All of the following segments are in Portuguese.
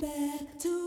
back to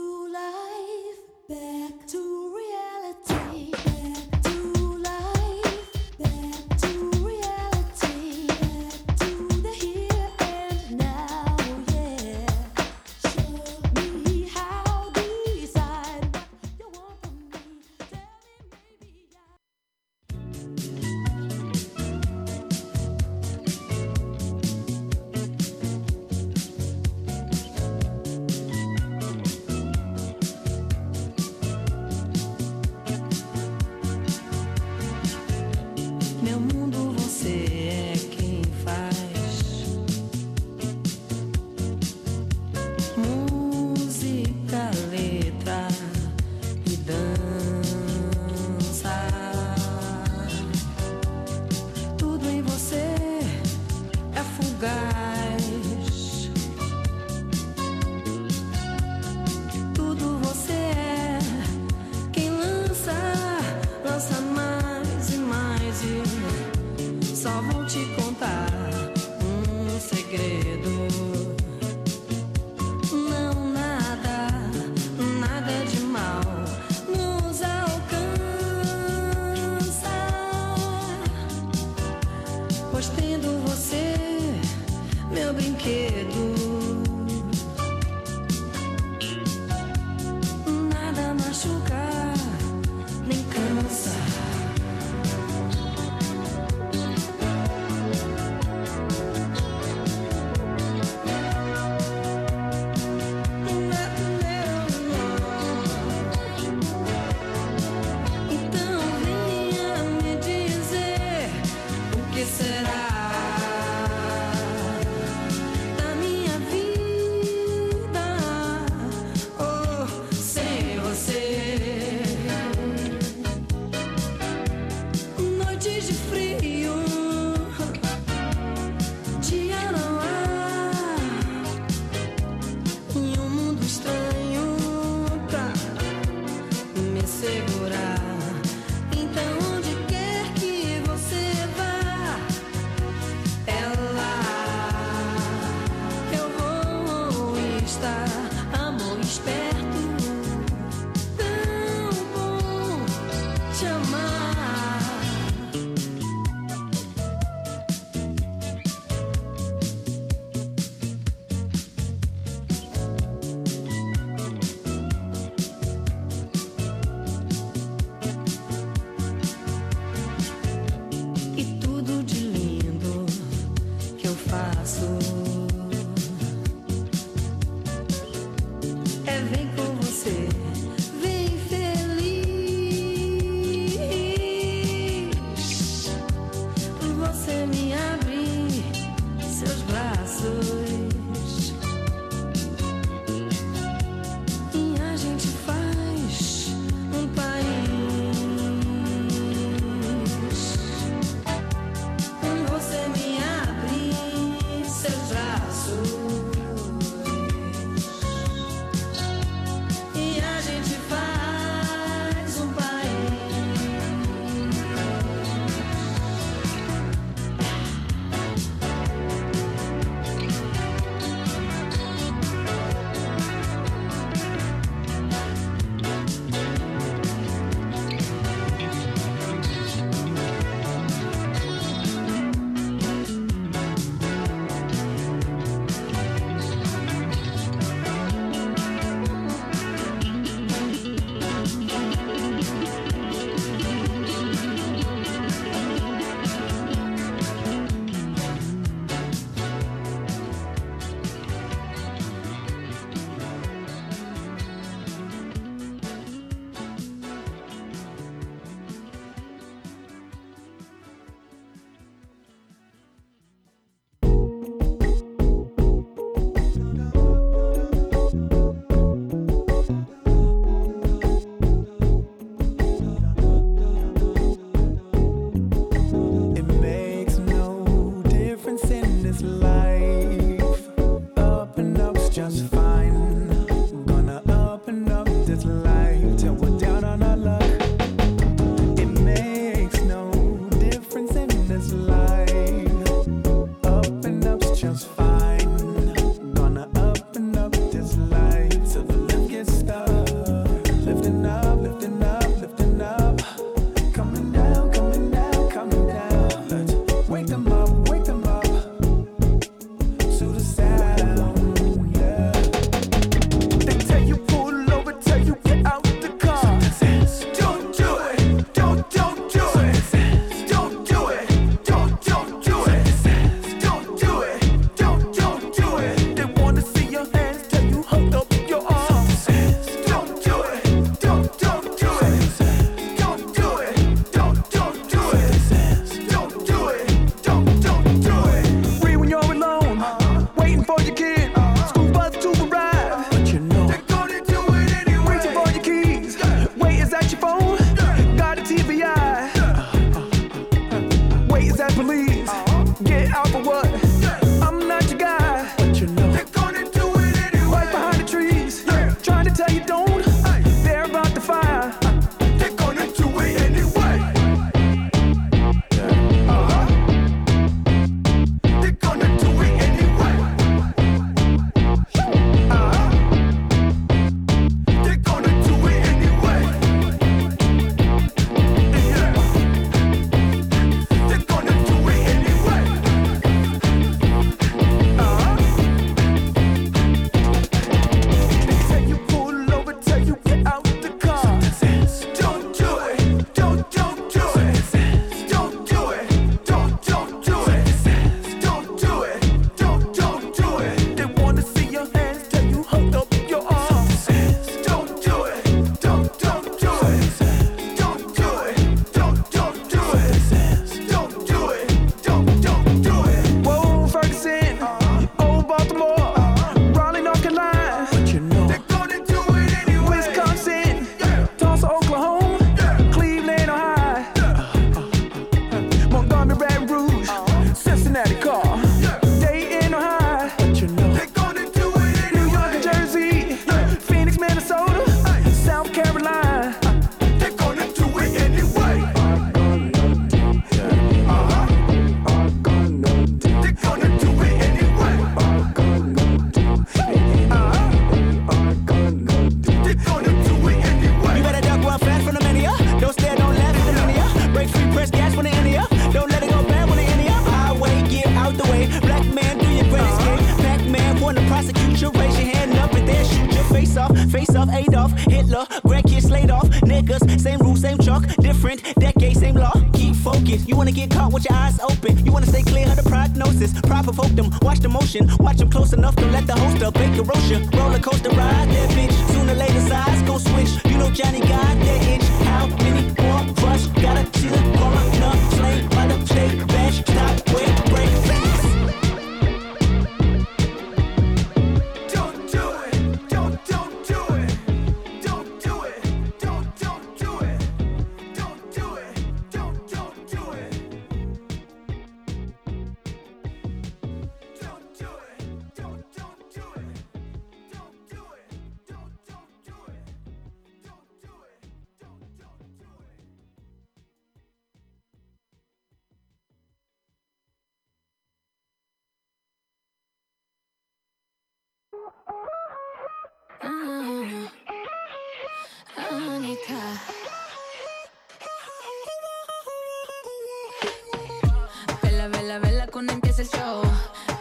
Vela, vela, vela, cuando empieza el show.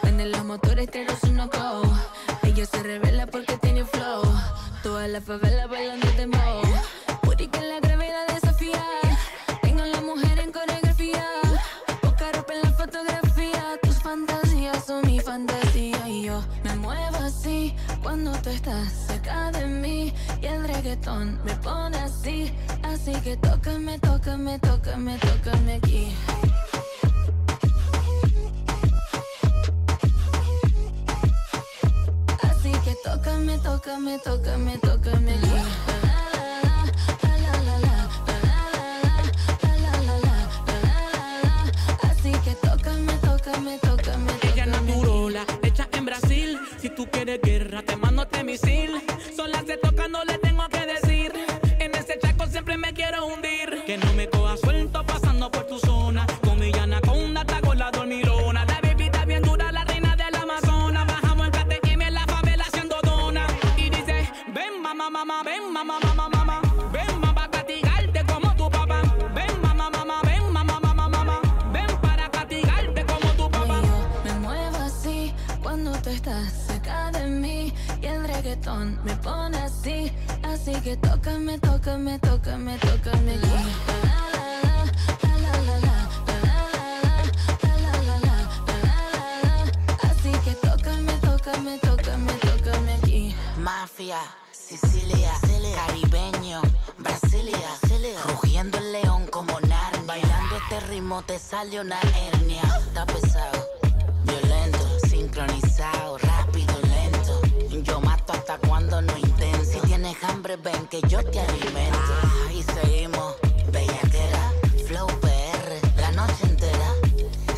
Venden los motores, pero su no go. Ella se revela porque tiene flow. Toda la favela bailando. me pone así, así que tócame, tócame, tócame, tócame aquí. Así que tócame, tócame, tócame, tócame aquí. Ella naturola, hecha en Brasil. Si tú quieres guerra, te mando este misil. Rugiendo el león como Narnia. Bailando este ritmo te sale una hernia. Está pesado, violento, sincronizado, rápido, lento. Yo mato hasta cuando no intento. Si tienes hambre, ven que yo te alimento. Y seguimos, bellaquera, flow PR, la noche entera.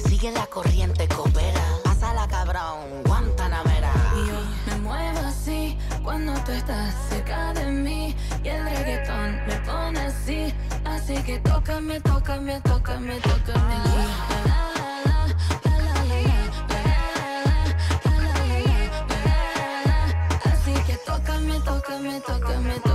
Sigue la corriente, coopera. Pásala, cabrón, Guantanamera. Yo me muevo así cuando tú estás cerca de mí. Y el reggaetón me pone así. Así que tócame, tócame, tócame, tócame. Así que tócame, tócame, tócame, tócame.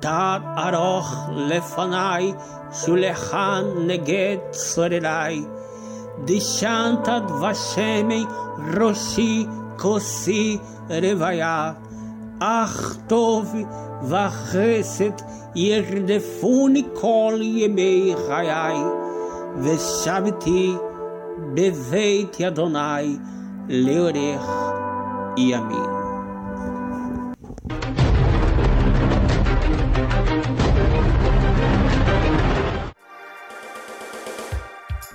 Tad aroch lefanai, shulechan neged sorerai. Dishantad vashemei, roshi kosi revaya. Ach tov vachesed yerdefuni kol yemei chayai. Veshaviti beveit yadonai leorech yamin.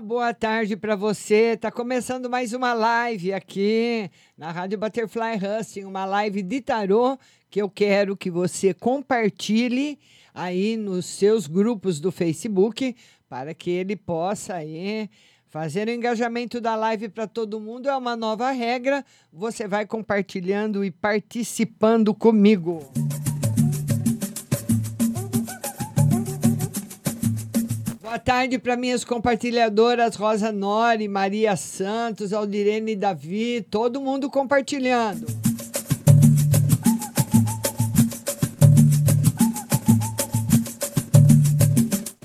Boa tarde para você. Tá começando mais uma live aqui na Rádio Butterfly Husting, uma live de tarô que eu quero que você compartilhe aí nos seus grupos do Facebook para que ele possa aí fazer o engajamento da live para todo mundo. É uma nova regra. Você vai compartilhando e participando comigo. Boa tarde para minhas compartilhadoras Rosa Nori, Maria Santos, Aldirene Davi, todo mundo compartilhando.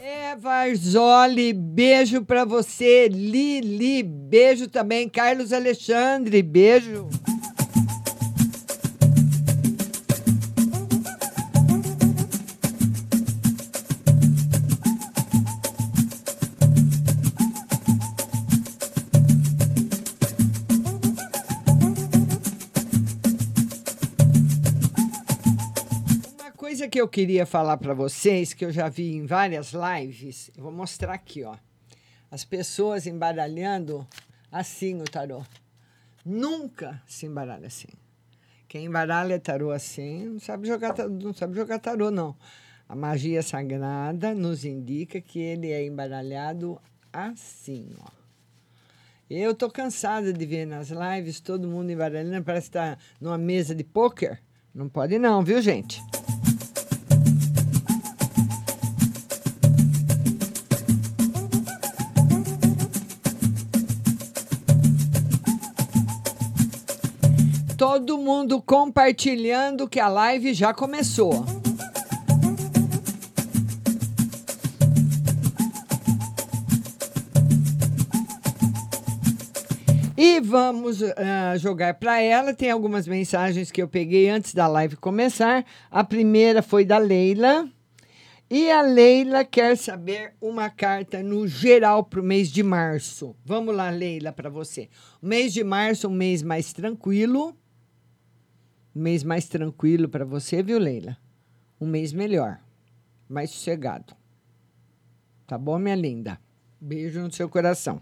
Eva Arzoli, beijo para você. Lili, beijo também. Carlos Alexandre, beijo. Que eu queria falar para vocês, que eu já vi em várias lives, eu vou mostrar aqui, ó. As pessoas embaralhando assim o tarô. Nunca se embaralha assim. Quem embaralha tarô assim não sabe jogar, não sabe jogar tarô, não. A magia sagrada nos indica que ele é embaralhado assim, ó. Eu tô cansada de ver nas lives todo mundo embaralhando, parece que tá numa mesa de pôquer. Não pode não, viu, gente? Todo mundo compartilhando que a live já começou. E vamos uh, jogar para ela. Tem algumas mensagens que eu peguei antes da live começar. A primeira foi da Leila. E a Leila quer saber uma carta no geral para o mês de março. Vamos lá, Leila, para você. Mês de março, um mês mais tranquilo. Um mês mais tranquilo para você, viu, Leila? Um mês melhor, mais sossegado. Tá bom, minha linda? Beijo no seu coração.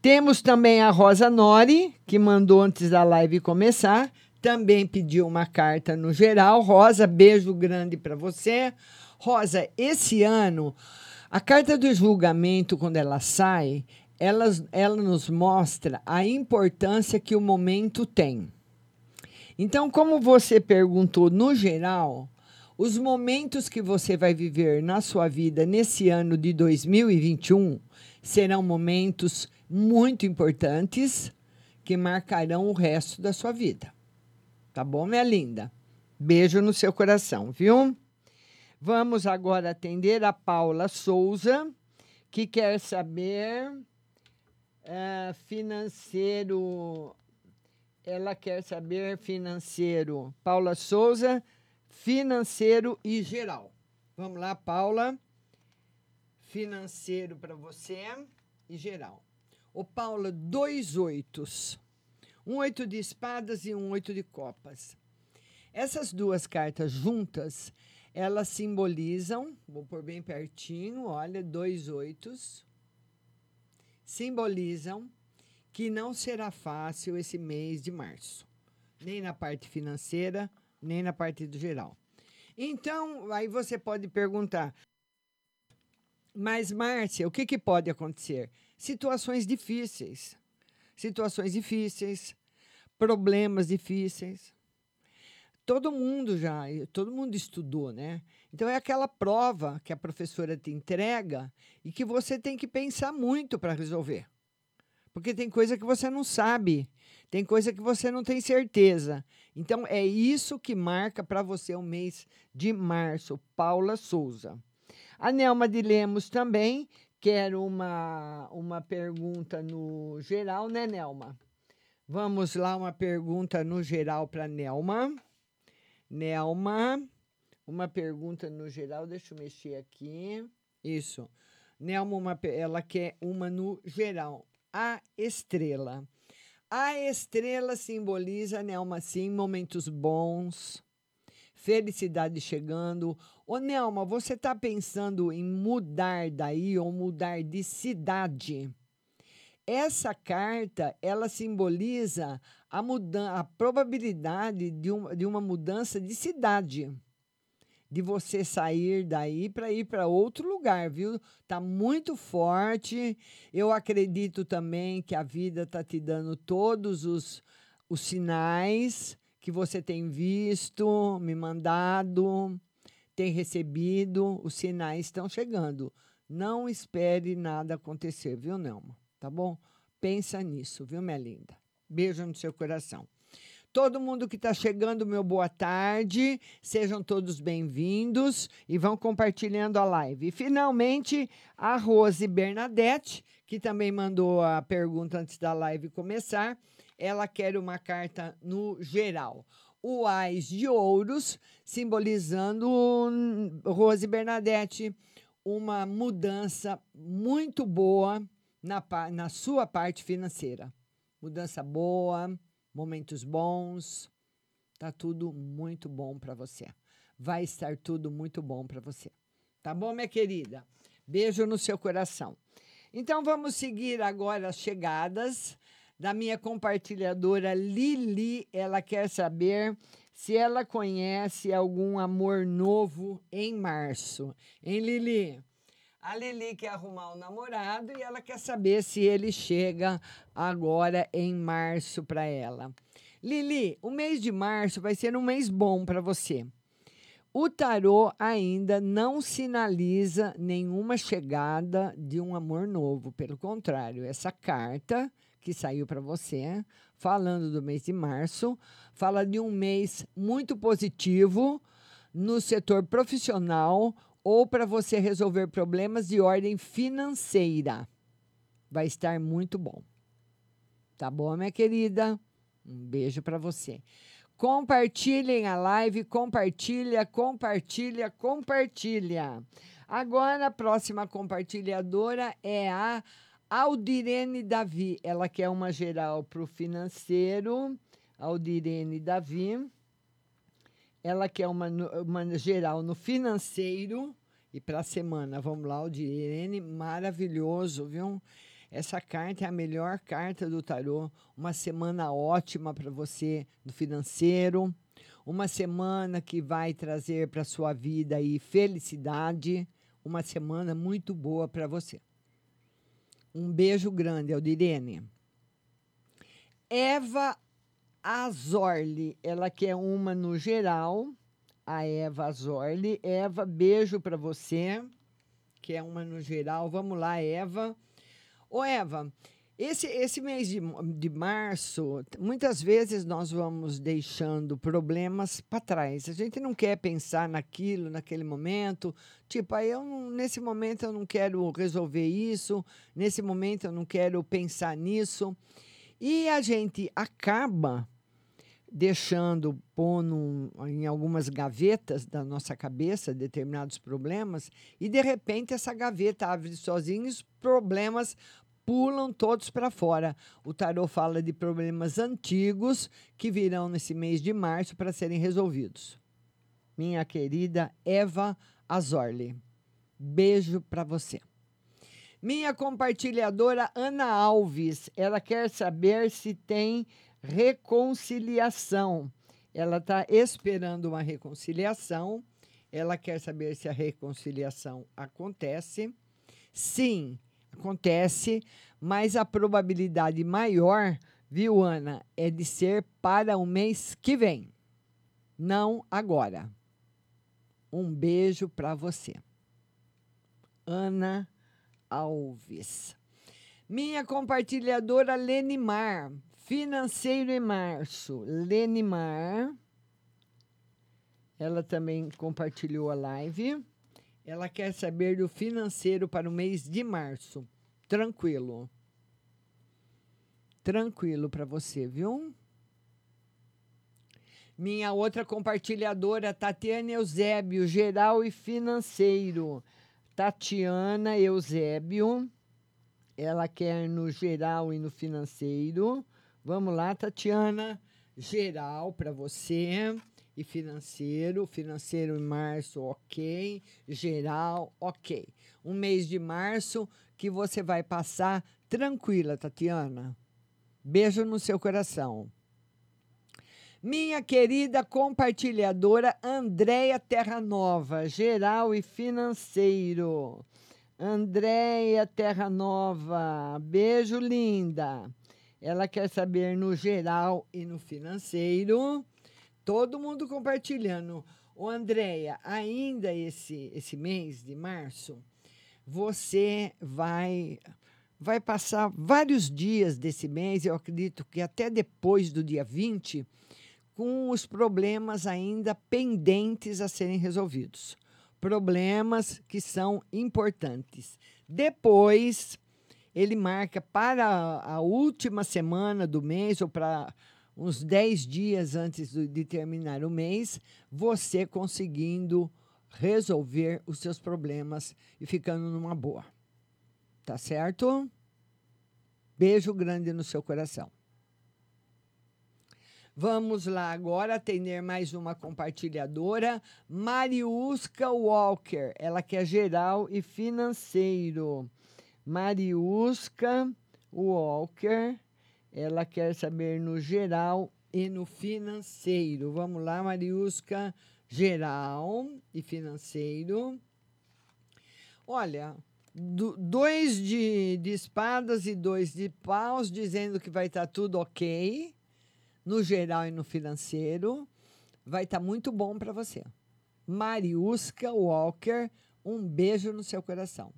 Temos também a Rosa Nori, que mandou antes da live começar. Também pediu uma carta no geral. Rosa, beijo grande para você. Rosa, esse ano, a carta do julgamento, quando ela sai, ela, ela nos mostra a importância que o momento tem. Então, como você perguntou no geral, os momentos que você vai viver na sua vida nesse ano de 2021 serão momentos muito importantes que marcarão o resto da sua vida. Tá bom, minha linda? Beijo no seu coração, viu? Vamos agora atender a Paula Souza, que quer saber uh, financeiro. Ela quer saber financeiro. Paula Souza, financeiro e geral. Vamos lá, Paula. Financeiro para você e geral. Ô, Paula, dois oitos. Um oito de espadas e um oito de copas. Essas duas cartas juntas, elas simbolizam, vou pôr bem pertinho, olha, dois oitos. Simbolizam que não será fácil esse mês de março, nem na parte financeira, nem na parte do geral. Então, aí você pode perguntar, mas Márcia, o que, que pode acontecer? Situações difíceis. Situações difíceis, problemas difíceis. Todo mundo já, todo mundo estudou, né? Então é aquela prova que a professora te entrega e que você tem que pensar muito para resolver. Porque tem coisa que você não sabe, tem coisa que você não tem certeza. Então é isso que marca para você o mês de março, Paula Souza. A Nelma de Lemos também quer uma, uma pergunta no geral, né, Nelma? Vamos lá, uma pergunta no geral para Nelma. Nelma, uma pergunta no geral, deixa eu mexer aqui. Isso. Nelma, uma, ela quer uma no geral a estrela. A estrela simboliza, Nelma, sim, momentos bons, felicidade chegando. Ô, Nelma, você está pensando em mudar daí ou mudar de cidade? Essa carta, ela simboliza a, mudança, a probabilidade de, um, de uma mudança de cidade de você sair daí para ir para outro lugar, viu? Tá muito forte. Eu acredito também que a vida tá te dando todos os, os sinais que você tem visto, me mandado, tem recebido, os sinais estão chegando. Não espere nada acontecer, viu, Nelma? Tá bom? Pensa nisso, viu, minha linda? Beijo no seu coração. Todo mundo que está chegando, meu boa tarde. Sejam todos bem-vindos e vão compartilhando a live. E finalmente, a Rose Bernadette, que também mandou a pergunta antes da live começar. Ela quer uma carta no geral. O Ais de Ouros, simbolizando Rose Bernadette, uma mudança muito boa na, na sua parte financeira. Mudança boa momentos bons. Tá tudo muito bom para você. Vai estar tudo muito bom para você. Tá bom, minha querida? Beijo no seu coração. Então vamos seguir agora as chegadas da minha compartilhadora Lili. Ela quer saber se ela conhece algum amor novo em março. Hein, Lili? A Lili quer arrumar um namorado e ela quer saber se ele chega agora em março para ela. Lili, o mês de março vai ser um mês bom para você. O tarô ainda não sinaliza nenhuma chegada de um amor novo. Pelo contrário, essa carta que saiu para você, falando do mês de março, fala de um mês muito positivo no setor profissional ou para você resolver problemas de ordem financeira. Vai estar muito bom. Tá bom, minha querida? Um beijo para você. Compartilhem a live, compartilha, compartilha, compartilha. Agora a próxima compartilhadora é a Aldirene Davi. Ela quer uma geral para o financeiro. Aldirene Davi. Ela quer uma, uma geral no financeiro e para a semana. Vamos lá, o de Irene, maravilhoso, viu? Essa carta é a melhor carta do tarô. Uma semana ótima para você no financeiro. Uma semana que vai trazer para sua vida aí felicidade. Uma semana muito boa para você. Um beijo grande, Aldirene. Eva Azorli, ela quer uma no geral. A Eva Azorli. Eva, beijo para você. Quer uma no geral. Vamos lá, Eva. Ô, Eva, esse, esse mês de, de março, muitas vezes nós vamos deixando problemas para trás. A gente não quer pensar naquilo, naquele momento. Tipo, aí eu nesse momento eu não quero resolver isso, nesse momento eu não quero pensar nisso. E a gente acaba deixando, pondo em algumas gavetas da nossa cabeça determinados problemas, e de repente essa gaveta abre sozinha e os problemas pulam todos para fora. O tarô fala de problemas antigos que virão nesse mês de março para serem resolvidos. Minha querida Eva Azorli, beijo para você. Minha compartilhadora Ana Alves, ela quer saber se tem reconciliação. Ela está esperando uma reconciliação. Ela quer saber se a reconciliação acontece. Sim, acontece, mas a probabilidade maior, viu, Ana, é de ser para o mês que vem, não agora. Um beijo para você. Ana Alves. Minha compartilhadora Lenimar, financeiro em março. Lenimar. Ela também compartilhou a live. Ela quer saber do financeiro para o mês de março. Tranquilo. Tranquilo para você, viu? Minha outra compartilhadora, Tatiana Eusébio, geral e financeiro. Tatiana Eusébio, ela quer no geral e no financeiro. Vamos lá, Tatiana. Geral para você e financeiro. Financeiro em março, ok. Geral, ok. Um mês de março que você vai passar tranquila, Tatiana. Beijo no seu coração. Minha querida compartilhadora Andréia Terra Nova, geral e financeiro. Andréia Terra Nova, beijo linda. Ela quer saber no geral e no financeiro. Todo mundo compartilhando. Ô, Andréia, ainda esse, esse mês de março, você vai vai passar vários dias desse mês, eu acredito que até depois do dia 20, com os problemas ainda pendentes a serem resolvidos. Problemas que são importantes. Depois, ele marca para a última semana do mês, ou para uns 10 dias antes de terminar o mês, você conseguindo resolver os seus problemas e ficando numa boa. Tá certo? Beijo grande no seu coração. Vamos lá agora atender mais uma compartilhadora, Mariusca Walker. Ela quer geral e financeiro. Mariusca Walker. Ela quer saber no geral e no financeiro. Vamos lá, Mariusca, geral e financeiro. Olha, do- dois de, de espadas e dois de paus dizendo que vai estar tudo ok, no geral e no financeiro. Vai estar muito bom para você. Mariusca Walker, um beijo no seu coração.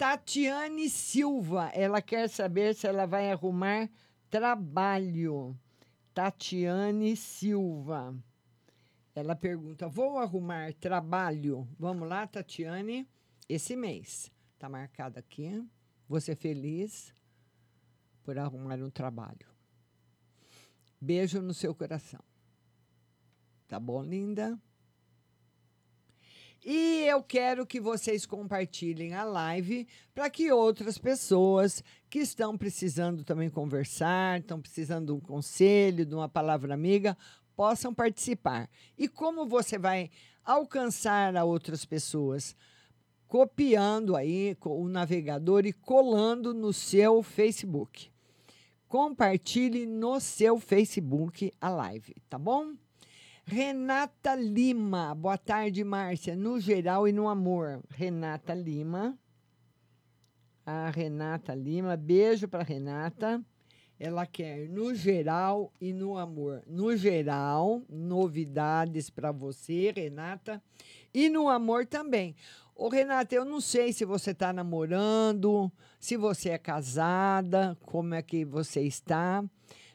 Tatiane Silva, ela quer saber se ela vai arrumar trabalho. Tatiane Silva. Ela pergunta: Vou arrumar trabalho? Vamos lá, Tatiane. Esse mês. Está marcado aqui. Ser feliz por arrumar um trabalho. Beijo no seu coração. Tá bom, linda? E eu quero que vocês compartilhem a live para que outras pessoas que estão precisando também conversar, estão precisando de um conselho, de uma palavra amiga, possam participar. E como você vai alcançar a outras pessoas? Copiando aí o navegador e colando no seu Facebook. Compartilhe no seu Facebook a live, tá bom? Renata Lima, boa tarde, Márcia. No geral e no amor. Renata Lima. a Renata Lima. Beijo para Renata. Ela quer no geral e no amor. No geral, novidades para você, Renata, e no amor também. Ô, Renata, eu não sei se você está namorando, se você é casada, como é que você está,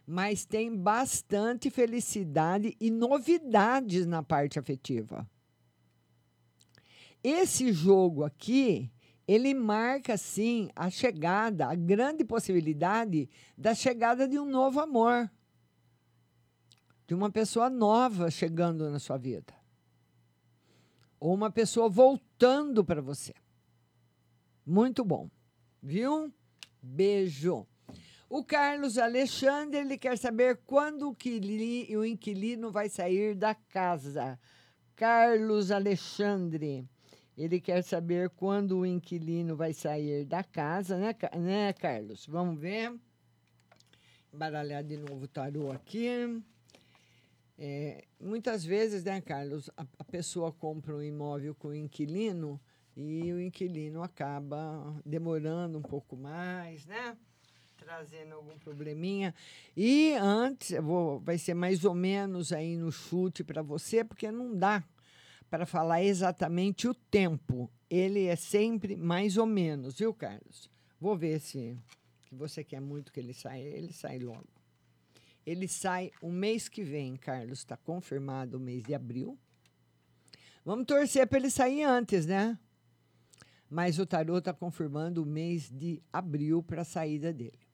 mas tem bastante felicidade e novidades na parte afetiva. Esse jogo aqui, ele marca sim a chegada, a grande possibilidade da chegada de um novo amor. De uma pessoa nova chegando na sua vida. Ou uma pessoa voltando para você. Muito bom. Viu? Beijo. O Carlos Alexandre, ele quer saber quando o, o inquilino vai sair da casa. Carlos Alexandre. Ele quer saber quando o inquilino vai sair da casa, né, né Carlos? Vamos ver. Baralhar de novo o tarô aqui. É, muitas vezes, né, Carlos, a, a, pessoa compra um imóvel com o inquilino e o inquilino acaba demorando um pouco mais, né? Trazendo algum probleminha. E antes, vou, vai ser mais ou menos aí no chute para você, porque não dá para falar exatamente o tempo. Ele é sempre mais ou menos, viu, Carlos? Vou ver se que você quer muito que ele saia. Ele sai logo. Ele sai o mês que vem, Carlos. Está confirmado o mês de abril. Vamos torcer para ele sair antes, né? Mas o tarô está confirmando o mês de abril para a saída dele.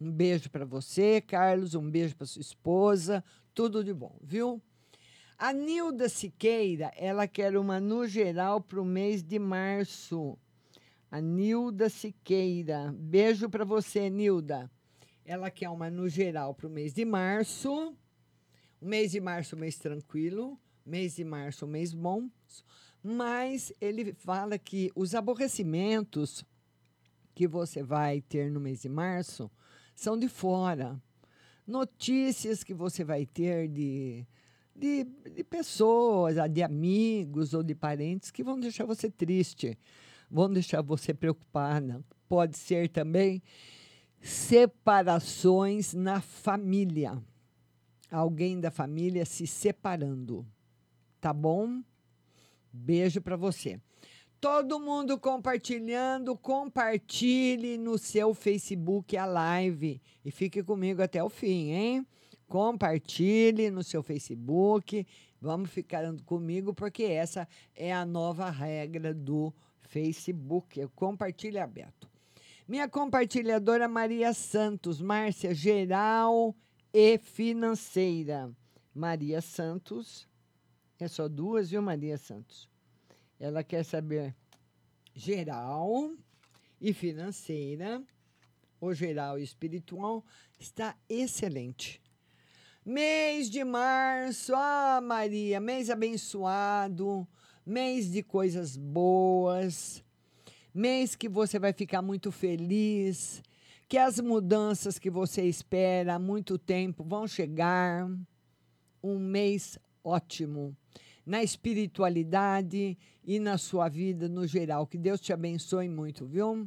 Um beijo para você, Carlos. Um beijo para sua esposa. Tudo de bom, viu? A Nilda Siqueira, ela quer uma no geral para o mês de março. A Nilda Siqueira. Beijo para você, Nilda. Ela quer uma no geral para o mês de março. O mês de março, mês tranquilo. Mês de março, mês bom. Mas ele fala que os aborrecimentos que você vai ter no mês de março são de fora. Notícias que você vai ter de de, de pessoas, de amigos ou de parentes que vão deixar você triste, vão deixar você preocupada. Pode ser também separações na família. Alguém da família se separando. Tá bom? Beijo para você. Todo mundo compartilhando, compartilhe no seu Facebook a live e fique comigo até o fim, hein? compartilhe no seu Facebook. Vamos ficando comigo, porque essa é a nova regra do Facebook. Compartilhe aberto. Minha compartilhadora Maria Santos, Márcia, geral e financeira. Maria Santos, é só duas, viu, Maria Santos? Ela quer saber geral e financeira, ou geral e espiritual, está excelente. Mês de março, ah, Maria, mês abençoado, mês de coisas boas, mês que você vai ficar muito feliz, que as mudanças que você espera há muito tempo vão chegar. Um mês ótimo na espiritualidade e na sua vida no geral. Que Deus te abençoe muito, viu?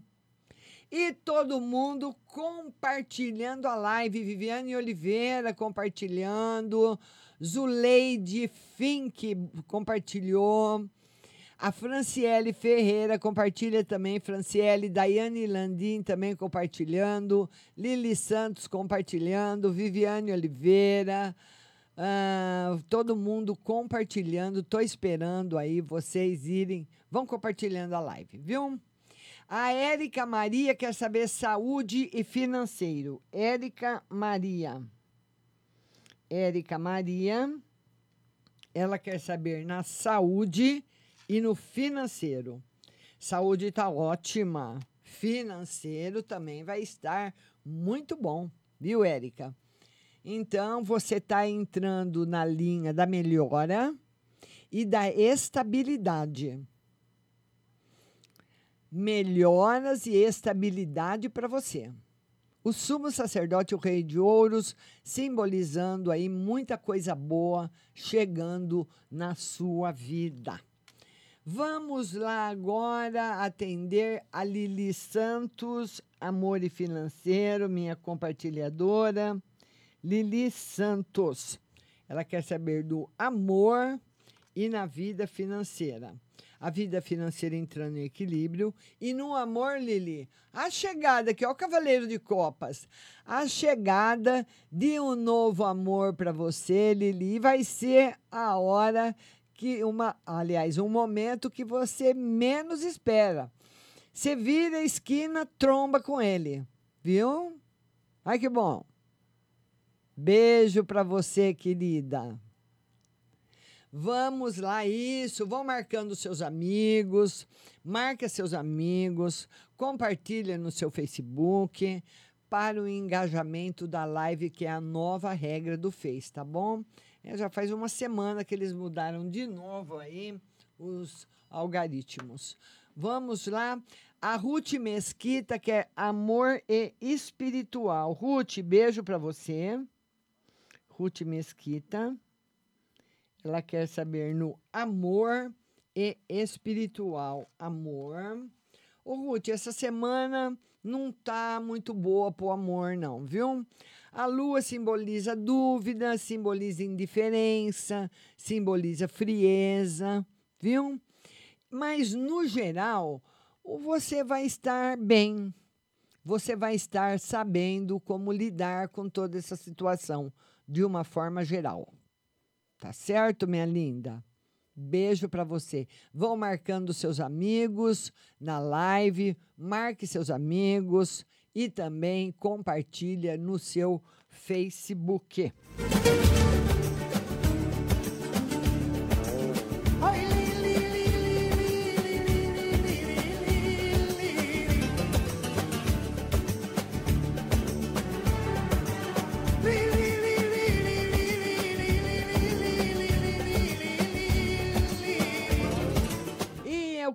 E todo mundo compartilhando a live. Viviane Oliveira compartilhando. Zuleide Fink compartilhou. A Franciele Ferreira compartilha também. Franciele, Daiane Landim também compartilhando. Lili Santos compartilhando. Viviane Oliveira. Uh, todo mundo compartilhando. Estou esperando aí vocês irem. Vão compartilhando a live, viu? A Érica Maria quer saber saúde e financeiro. Érica Maria. Érica Maria, ela quer saber na saúde e no financeiro. Saúde está ótima. Financeiro também vai estar muito bom, viu, Érica? Então, você está entrando na linha da melhora e da estabilidade melhoras e estabilidade para você. O sumo sacerdote, o rei de ouros, simbolizando aí muita coisa boa chegando na sua vida. Vamos lá agora atender a Lili Santos, Amor e Financeiro, minha compartilhadora. Lili Santos. Ela quer saber do amor e na vida financeira. A vida financeira entrando em equilíbrio. E no amor, Lili, a chegada, que é o Cavaleiro de Copas, a chegada de um novo amor para você, Lili, vai ser a hora que uma, aliás, um momento que você menos espera. Você vira a esquina, tromba com ele, viu? Ai que bom. Beijo para você, querida. Vamos lá, isso. Vão marcando seus amigos, marca seus amigos, compartilha no seu Facebook para o engajamento da live, que é a nova regra do Face, tá bom? É, já faz uma semana que eles mudaram de novo aí os algoritmos. Vamos lá. A Ruth Mesquita, que é amor e espiritual. Ruth, beijo para você. Ruth Mesquita. Ela quer saber no amor e espiritual. Amor. Ô, Ruth, essa semana não tá muito boa pro amor, não, viu? A lua simboliza dúvida, simboliza indiferença, simboliza frieza, viu? Mas, no geral, você vai estar bem. Você vai estar sabendo como lidar com toda essa situação de uma forma geral. Tá certo, minha linda? Beijo para você. Vão marcando seus amigos na live, marque seus amigos e também compartilha no seu Facebook.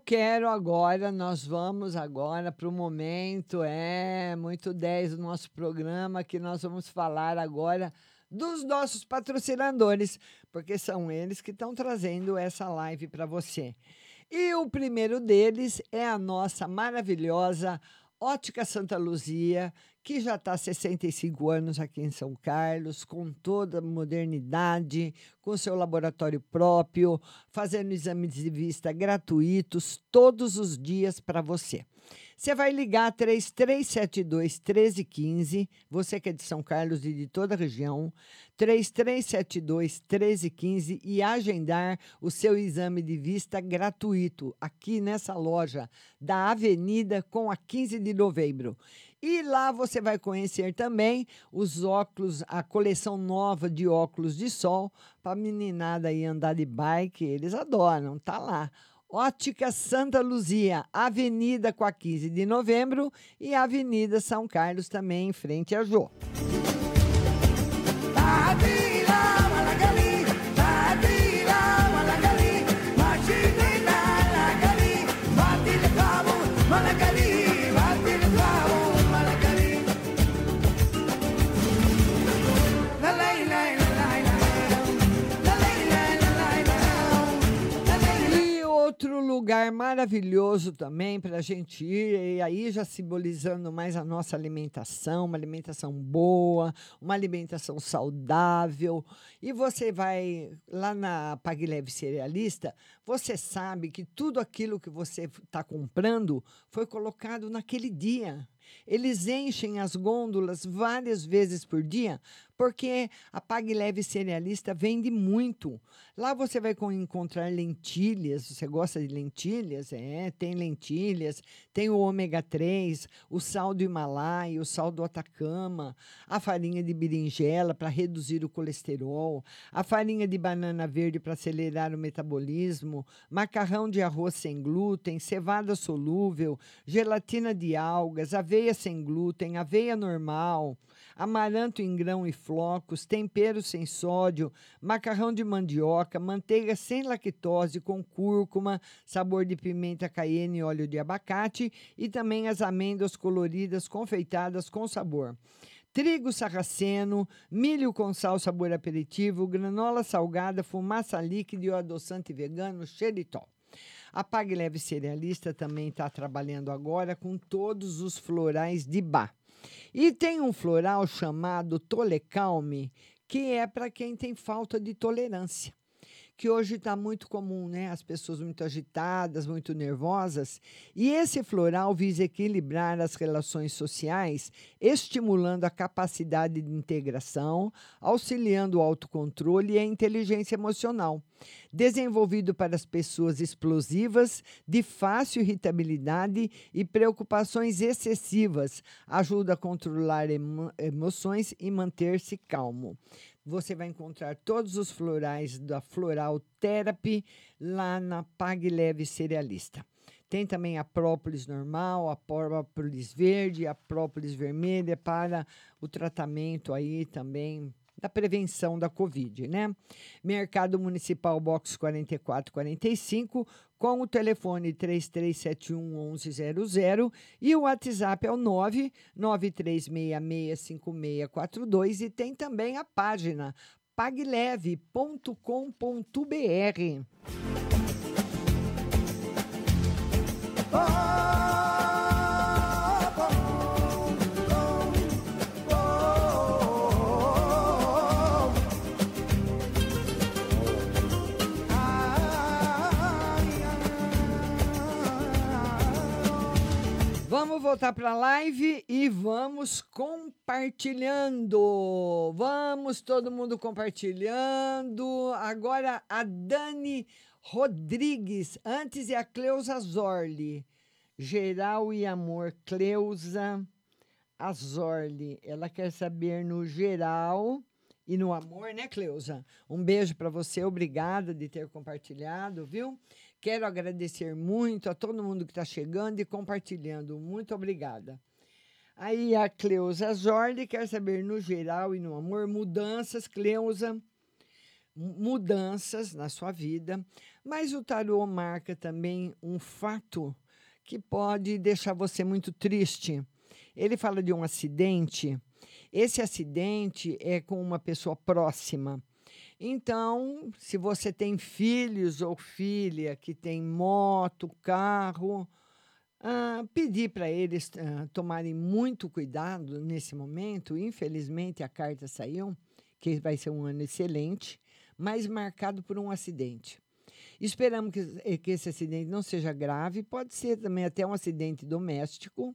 Quero agora, nós vamos agora para o momento, é muito 10 do nosso programa, que nós vamos falar agora dos nossos patrocinadores, porque são eles que estão trazendo essa live para você. E o primeiro deles é a nossa maravilhosa Ótica Santa Luzia, que já está há 65 anos aqui em São Carlos, com toda a modernidade, com seu laboratório próprio, fazendo exames de vista gratuitos todos os dias para você. Você vai ligar 3372 1315, você que é de São Carlos e de toda a região, 3372 1315 e agendar o seu exame de vista gratuito aqui nessa loja da Avenida com a 15 de novembro. E lá você vai conhecer também os óculos, a coleção nova de óculos de sol para meninada aí andar de bike, eles adoram, tá lá. Ótica Santa Luzia, Avenida com a 15 de novembro e Avenida São Carlos também em frente a Jô. Lugar maravilhoso também para a gente ir, e aí já simbolizando mais a nossa alimentação, uma alimentação boa, uma alimentação saudável. E você vai lá na Pague Leve Cerealista, você sabe que tudo aquilo que você está comprando foi colocado naquele dia. Eles enchem as gôndolas várias vezes por dia, porque a Pague Leve Cerealista vende muito. Lá você vai con- encontrar lentilhas. Você gosta de lentilhas? É, tem lentilhas, tem o ômega 3, o sal do Himalaia, o sal do Atacama, a farinha de berinjela para reduzir o colesterol, a farinha de banana verde para acelerar o metabolismo, macarrão de arroz sem glúten, cevada solúvel, gelatina de algas, aveia sem glúten, aveia normal, amaranto em grão e flocos, tempero sem sódio, macarrão de mandioca, manteiga sem lactose com cúrcuma, sabor de pimenta cayenne e óleo de abacate e também as amêndoas coloridas confeitadas com sabor. Trigo sarraceno, milho com sal sabor aperitivo, granola salgada, fumaça líquida e o adoçante vegano xeritol. A Pague Leve Cerealista também está trabalhando agora com todos os florais de Bá. E tem um floral chamado Tolecalme, que é para quem tem falta de tolerância que hoje está muito comum, né? As pessoas muito agitadas, muito nervosas. E esse floral visa equilibrar as relações sociais, estimulando a capacidade de integração, auxiliando o autocontrole e a inteligência emocional. Desenvolvido para as pessoas explosivas, de fácil irritabilidade e preocupações excessivas, ajuda a controlar emo emoções e manter-se calmo. Você vai encontrar todos os florais da Floral Therapy lá na Pag Leve Cerealista. Tem também a própolis normal, a própolis verde, a própolis vermelha para o tratamento aí também da prevenção da Covid, né? Mercado Municipal Box 4445, com o telefone 3371 1100 e o WhatsApp é o 993665642 e tem também a página pagleve.com.br. Vamos voltar para a live e vamos compartilhando. Vamos todo mundo compartilhando. Agora a Dani Rodrigues, antes é a Cleusa Zorli. Geral e amor, Cleusa Azorli. Ela quer saber no geral e no amor, né, Cleusa? Um beijo para você, obrigada de ter compartilhado, viu? Quero agradecer muito a todo mundo que está chegando e compartilhando. Muito obrigada. Aí a Cleusa Zordi quer saber no geral e no amor mudanças, Cleusa, mudanças na sua vida, mas o tarô marca também um fato que pode deixar você muito triste. Ele fala de um acidente. Esse acidente é com uma pessoa próxima. Então, se você tem filhos ou filha que tem moto, carro, ah, pedir para eles ah, tomarem muito cuidado nesse momento. Infelizmente, a carta saiu, que vai ser um ano excelente, mas marcado por um acidente. Esperamos que, que esse acidente não seja grave, pode ser também até um acidente doméstico,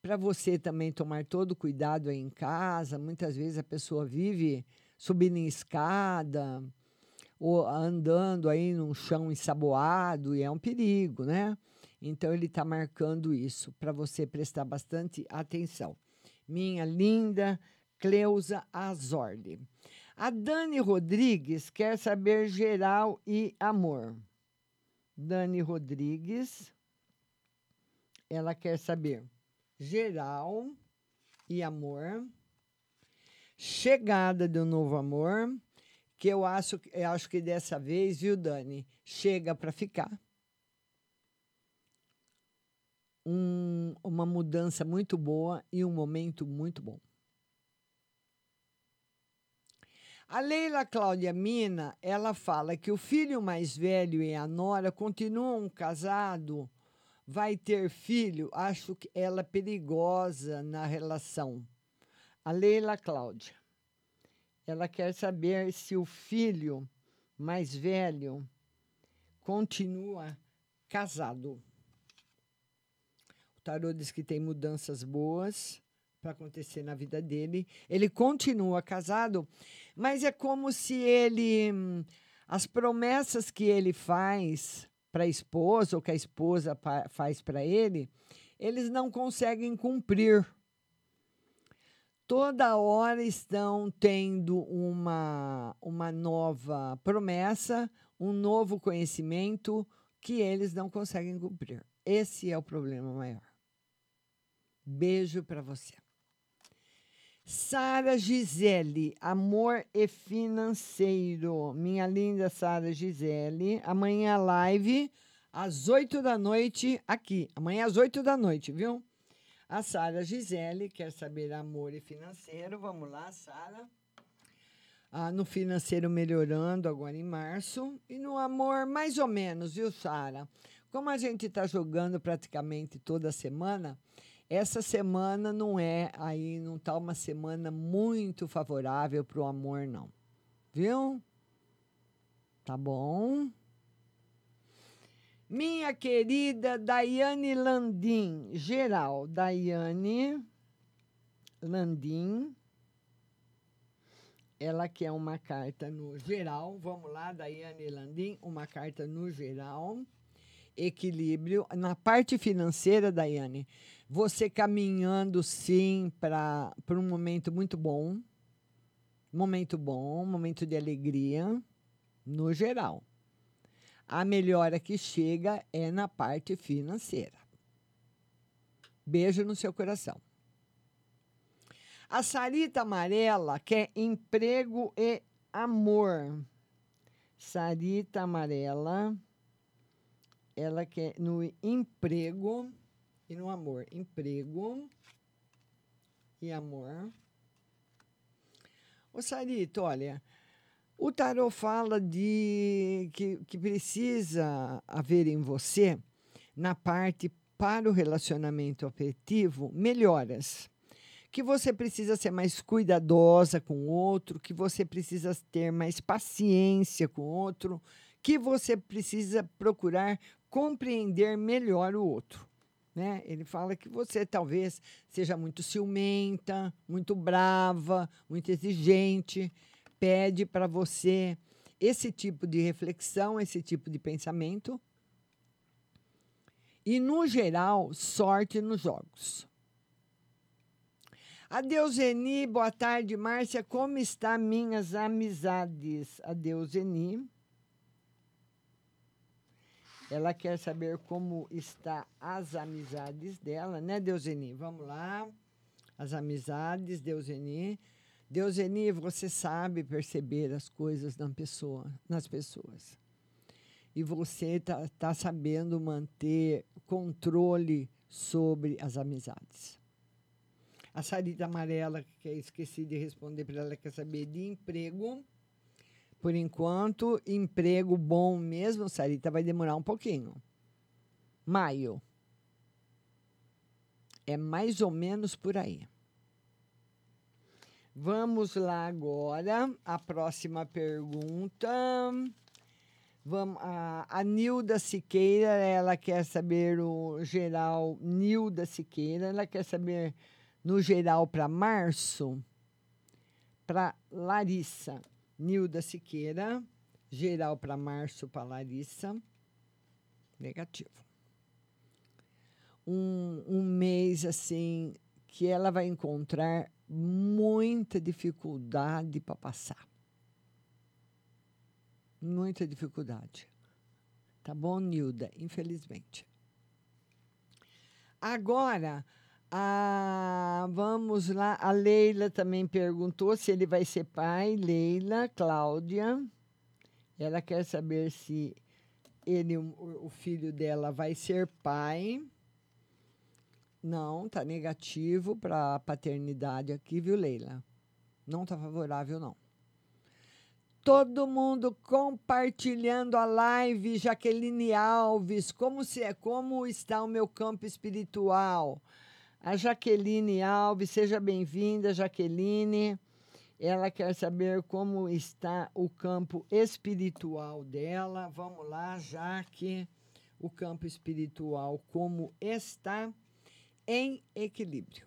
para você também tomar todo cuidado aí em casa. Muitas vezes a pessoa vive subindo em escada ou andando aí num chão ensaboado e é um perigo, né? Então ele está marcando isso para você prestar bastante atenção. Minha linda Cleusa Azorli. A Dani Rodrigues quer saber geral e amor. Dani Rodrigues, ela quer saber geral e amor, chegada do novo amor, que eu acho, eu acho que dessa vez, viu, Dani, chega para ficar. Um, uma mudança muito boa e um momento muito bom. A Leila Cláudia Mina, ela fala que o filho mais velho e a nora continuam casados vai ter filho, acho que ela é perigosa na relação. A Leila Cláudia. Ela quer saber se o filho mais velho continua casado. O tarô diz que tem mudanças boas para acontecer na vida dele. Ele continua casado, mas é como se ele as promessas que ele faz para a esposa ou que a esposa faz para ele, eles não conseguem cumprir. Toda hora estão tendo uma, uma nova promessa, um novo conhecimento que eles não conseguem cumprir. Esse é o problema maior. Beijo para você. Sara Gisele, amor e financeiro. Minha linda Sara Gisele. Amanhã live às 8 da noite aqui. Amanhã às 8 da noite, viu? A Sara Gisele quer saber amor e financeiro. Vamos lá, Sara. Ah, no financeiro melhorando agora em março. E no amor, mais ou menos, viu, Sara? Como a gente está jogando praticamente toda semana, essa semana não é aí, não tá uma semana muito favorável para o amor, não. Viu? Tá bom? Minha querida Daiane Landim, geral, Daiane Landim. Ela quer uma carta no geral. Vamos lá, Daiane Landim, uma carta no geral. Equilíbrio. Na parte financeira, Daiane, você caminhando sim para um momento muito bom. Momento bom, momento de alegria, no geral. A melhora que chega é na parte financeira. Beijo no seu coração. A Sarita Amarela quer emprego e amor. Sarita Amarela, ela quer no emprego e no amor. Emprego e amor. Ô Sarita, olha, o tarot fala de que, que precisa haver em você, na parte para o relacionamento afetivo, melhoras. Que você precisa ser mais cuidadosa com o outro, que você precisa ter mais paciência com o outro, que você precisa procurar compreender melhor o outro. Né? Ele fala que você talvez seja muito ciumenta, muito brava, muito exigente pede para você esse tipo de reflexão, esse tipo de pensamento. E, no geral, sorte nos jogos. Adeus, Eni. Boa tarde, Márcia. Como estão minhas amizades? Adeus, Eni. Ela quer saber como está as amizades dela, né, Deuseni? Vamos lá. As amizades, Deuseni. Deuseni, você sabe perceber as coisas na pessoa, nas pessoas. E você está tá sabendo manter controle sobre as amizades. A Sarita Amarela, que eu esqueci de responder para ela, quer saber de emprego. Por enquanto, emprego bom mesmo, Sarita, vai demorar um pouquinho. Maio. É mais ou menos por aí. Vamos lá agora. A próxima pergunta. Vamos, a, a Nilda Siqueira, ela quer saber o geral. Nilda Siqueira, ela quer saber no geral para março. Para Larissa. Nilda Siqueira, geral para março para Larissa. Negativo. Um, um mês assim que ela vai encontrar muita dificuldade para passar. Muita dificuldade. Tá bom, Nilda? Infelizmente. Agora, a, vamos lá. A Leila também perguntou se ele vai ser pai. Leila, Cláudia. Ela quer saber se ele, o, o filho dela, vai ser pai. Não, tá negativo para paternidade aqui, viu, Leila? Não tá favorável, não. Todo mundo compartilhando a live, Jaqueline Alves, como se é, como está o meu campo espiritual? A Jaqueline Alves, seja bem-vinda, Jaqueline. Ela quer saber como está o campo espiritual dela. Vamos lá, Jaque. O campo espiritual, como está? Em equilíbrio.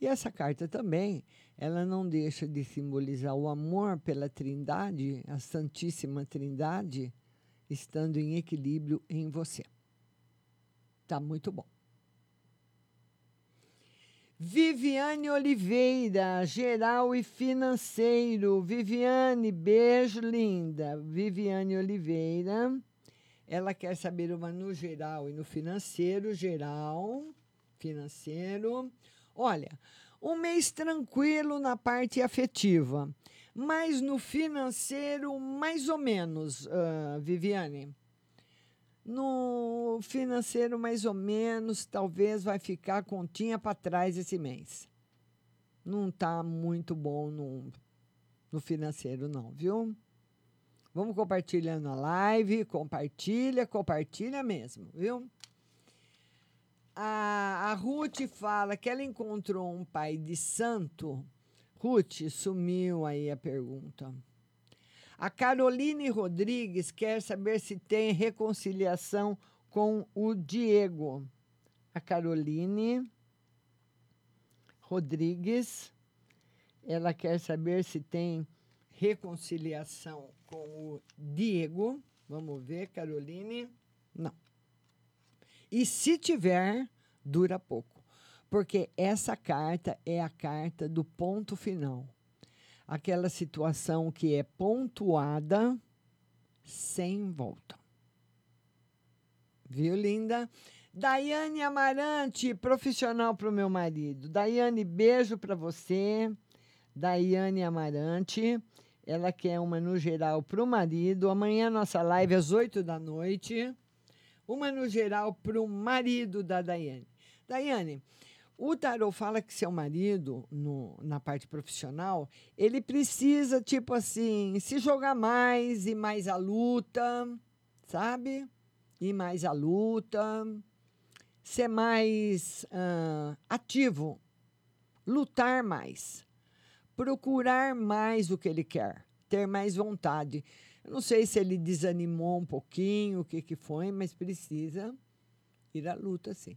E essa carta também, ela não deixa de simbolizar o amor pela Trindade, a Santíssima Trindade, estando em equilíbrio em você. Tá muito bom. Viviane Oliveira, geral e financeiro. Viviane, beijo linda. Viviane Oliveira. Ela quer saber uma no geral e no financeiro, geral, financeiro. Olha, um mês tranquilo na parte afetiva, mas no financeiro, mais ou menos, uh, Viviane. No financeiro, mais ou menos, talvez vai ficar continha para trás esse mês. Não está muito bom, não. no financeiro, não, viu? Vamos compartilhando a live, compartilha, compartilha mesmo, viu? A, a Ruth fala que ela encontrou um pai de santo. Ruth, sumiu aí a pergunta. A Caroline Rodrigues quer saber se tem reconciliação com o Diego. A Caroline Rodrigues, ela quer saber se tem reconciliação com o Diego. Vamos ver, Caroline. Não. E se tiver, dura pouco. Porque essa carta é a carta do ponto final. Aquela situação que é pontuada sem volta. Viu, linda? Daiane Amarante, profissional para o meu marido. Daiane, beijo para você. Daiane Amarante. Ela quer uma no geral para o marido. Amanhã nossa live às 8 da noite. Uma no geral para o marido da Daiane. Daiane, o tarot fala que seu marido, no, na parte profissional, ele precisa, tipo assim, se jogar mais e mais à luta, sabe? Ir mais à luta, ser mais uh, ativo, lutar mais, procurar mais o que ele quer, ter mais vontade. Eu não sei se ele desanimou um pouquinho, o que, que foi, mas precisa ir à luta, sim.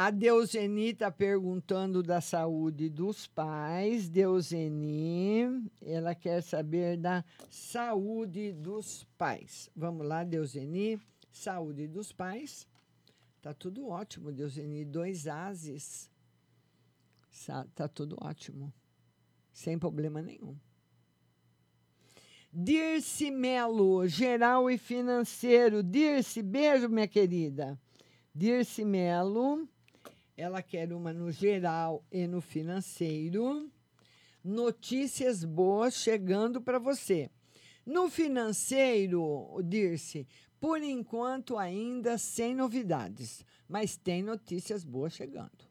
A Deuseni está perguntando da saúde dos pais. Deuseni, ela quer saber da saúde dos pais. Vamos lá, Deuseni. Saúde dos pais. Tá tudo ótimo, Deuseni. Dois ases. Tá tudo ótimo. Sem problema nenhum. Dirce Melo, geral e financeiro. Dirce, beijo, minha querida. Dirce Melo, ela quer uma no geral e no financeiro. Notícias boas chegando para você. No financeiro, Dirce, por enquanto ainda sem novidades, mas tem notícias boas chegando.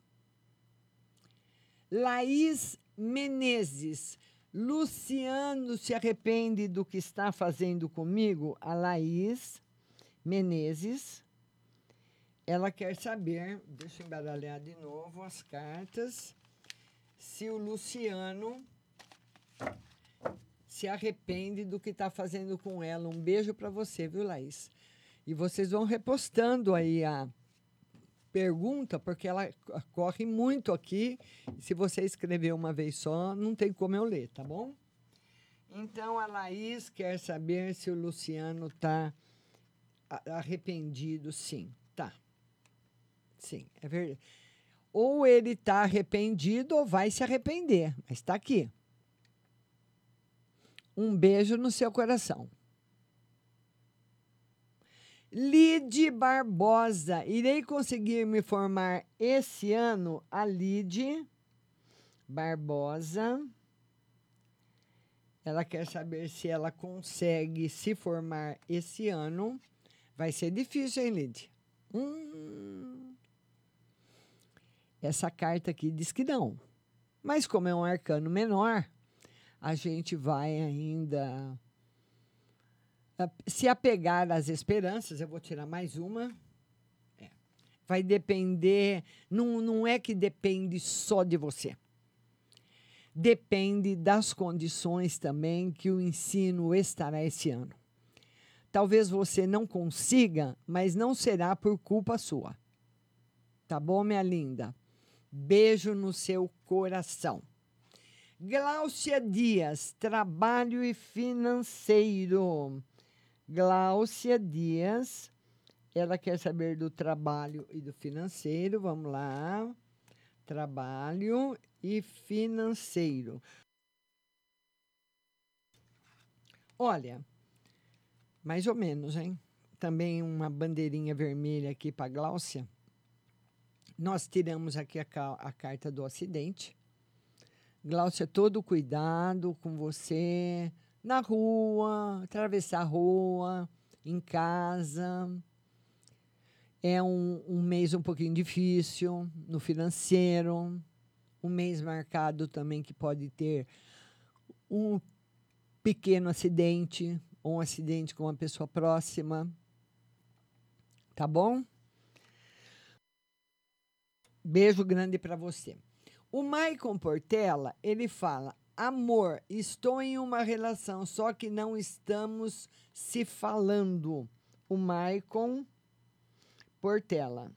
Laís Menezes, Luciano se arrepende do que está fazendo comigo? A Laís Menezes. Ela quer saber, deixa eu embaralhar de novo as cartas, se o Luciano se arrepende do que está fazendo com ela. Um beijo para você, viu, Laís? E vocês vão repostando aí a pergunta, porque ela corre muito aqui. Se você escrever uma vez só, não tem como eu ler, tá bom? Então a Laís quer saber se o Luciano está arrependido. Sim, tá. Sim, é verdade. Ou ele está arrependido ou vai se arrepender, mas está aqui. Um beijo no seu coração. Lide Barbosa, irei conseguir me formar esse ano? A Lide Barbosa. Ela quer saber se ela consegue se formar esse ano. Vai ser difícil, hein, Lide? Hum. Essa carta aqui diz que não. Mas como é um arcano menor, a gente vai ainda se apegar às esperanças, eu vou tirar mais uma. É. Vai depender, não, não é que depende só de você. Depende das condições também que o ensino estará esse ano. Talvez você não consiga, mas não será por culpa sua. Tá bom, minha linda? Beijo no seu coração. Gláucia Dias, trabalho e financeiro. Gláucia Dias, ela quer saber do trabalho e do financeiro. Vamos lá. Trabalho e financeiro. Olha, mais ou menos, hein? Também uma bandeirinha vermelha aqui para Gláucia. Nós tiramos aqui a, a carta do acidente. Gláucia, todo cuidado com você na rua, atravessar a rua, em casa. É um, um mês um pouquinho difícil no financeiro, um mês marcado também que pode ter um pequeno acidente ou um acidente com uma pessoa próxima. Tá bom? Beijo grande para você. O Maicon Portela, ele fala: Amor, estou em uma relação, só que não estamos se falando. O Maicon Portela.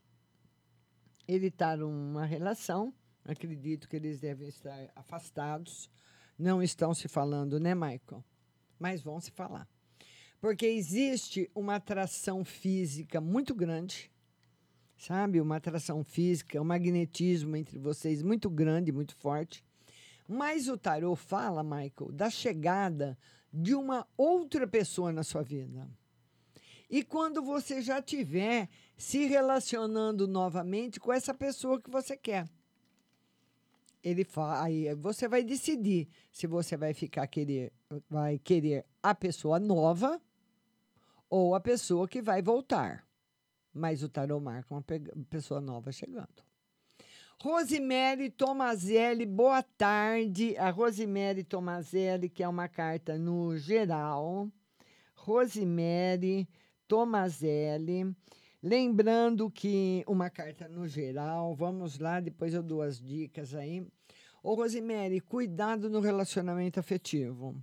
Ele está numa relação, acredito que eles devem estar afastados, não estão se falando, né, Michael? Mas vão se falar. Porque existe uma atração física muito grande, sabe? Uma atração física, um magnetismo entre vocês muito grande, muito forte. Mas o tarô fala, Michael, da chegada de uma outra pessoa na sua vida. E quando você já tiver se relacionando novamente com essa pessoa que você quer. Ele fala, aí você vai decidir se você vai ficar querer, vai querer a pessoa nova ou a pessoa que vai voltar. Mas o tarô marca uma pessoa nova chegando. Rosemary Tomazelli, boa tarde. A Rosemary Tomazelli, que é uma carta no geral. Rosemary Tomazelli. Lembrando que uma carta no geral, vamos lá, depois eu dou as dicas aí. Ô, Rosemary, cuidado no relacionamento afetivo.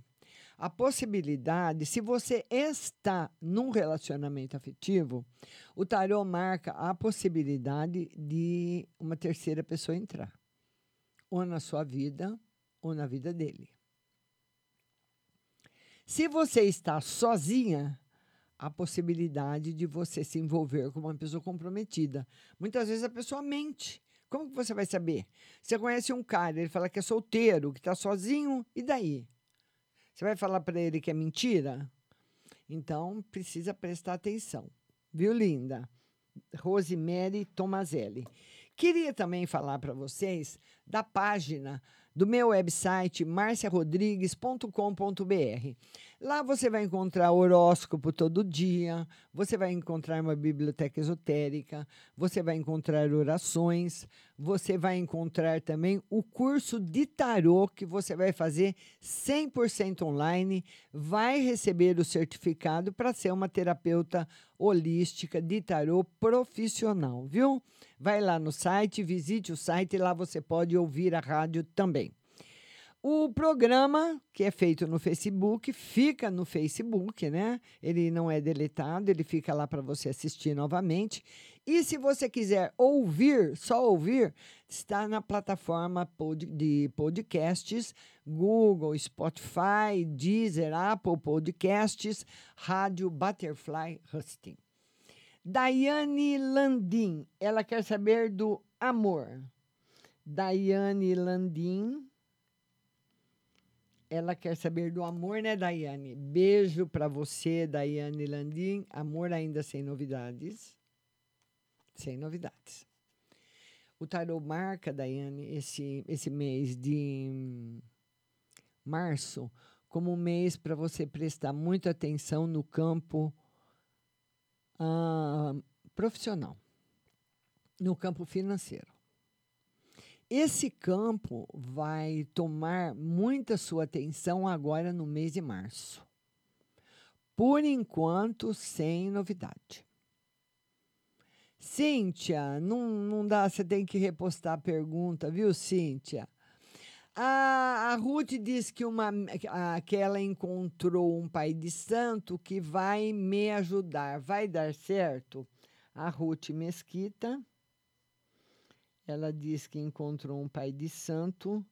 A possibilidade, se você está num relacionamento afetivo, o tarô marca a possibilidade de uma terceira pessoa entrar, ou na sua vida, ou na vida dele. Se você está sozinha, a possibilidade de você se envolver com uma pessoa comprometida. Muitas vezes a pessoa mente. Como que você vai saber? Você conhece um cara, ele fala que é solteiro, que está sozinho, e daí? Você vai falar para ele que é mentira? Então, precisa prestar atenção. Viu, linda? Rosemary Tomazelli. Queria também falar para vocês da página do meu website marciarodrigues.com.br. Lá você vai encontrar horóscopo todo dia, você vai encontrar uma biblioteca esotérica, você vai encontrar orações, você vai encontrar também o curso de tarô que você vai fazer 100% online, vai receber o certificado para ser uma terapeuta holística de tarô profissional, viu? Vai lá no site, visite o site, lá você pode ouvir a rádio também. O programa, que é feito no Facebook, fica no Facebook, né? Ele não é deletado, ele fica lá para você assistir novamente. E se você quiser ouvir, só ouvir, está na plataforma de podcasts, Google, Spotify, Deezer, Apple Podcasts, Rádio Butterfly Husting. Daiane Landim, ela quer saber do amor. Daiane Landim ela quer saber do amor, né, Daiane? Beijo para você, Daiane Landim. Amor ainda sem novidades. Sem novidades. O tarô marca, Daiane, esse, esse mês de março como um mês para você prestar muita atenção no campo ah, profissional, no campo financeiro. Esse campo vai tomar muita sua atenção agora no mês de março. Por enquanto, sem novidade. Cíntia, não, não dá, você tem que repostar a pergunta, viu, Cíntia? A, a Ruth diz que, uma, que ela encontrou um pai de santo que vai me ajudar. Vai dar certo? A Ruth Mesquita. Ela diz que encontrou um pai de santo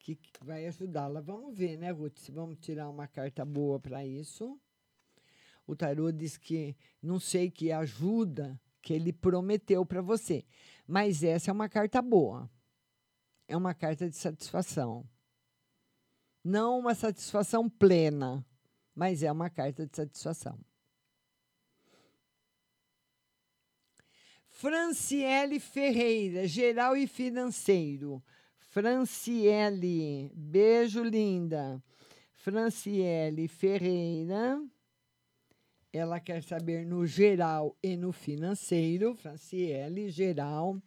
que vai ajudá-la. Vamos ver, né, Ruth? Se vamos tirar uma carta boa para isso. O tarô diz que não sei que ajuda que ele prometeu para você, mas essa é uma carta boa. É uma carta de satisfação. Não uma satisfação plena, mas é uma carta de satisfação. Franciele Ferreira, geral e financeiro. Franciele, beijo linda. Franciele Ferreira, ela quer saber no geral e no financeiro. Franciele, geral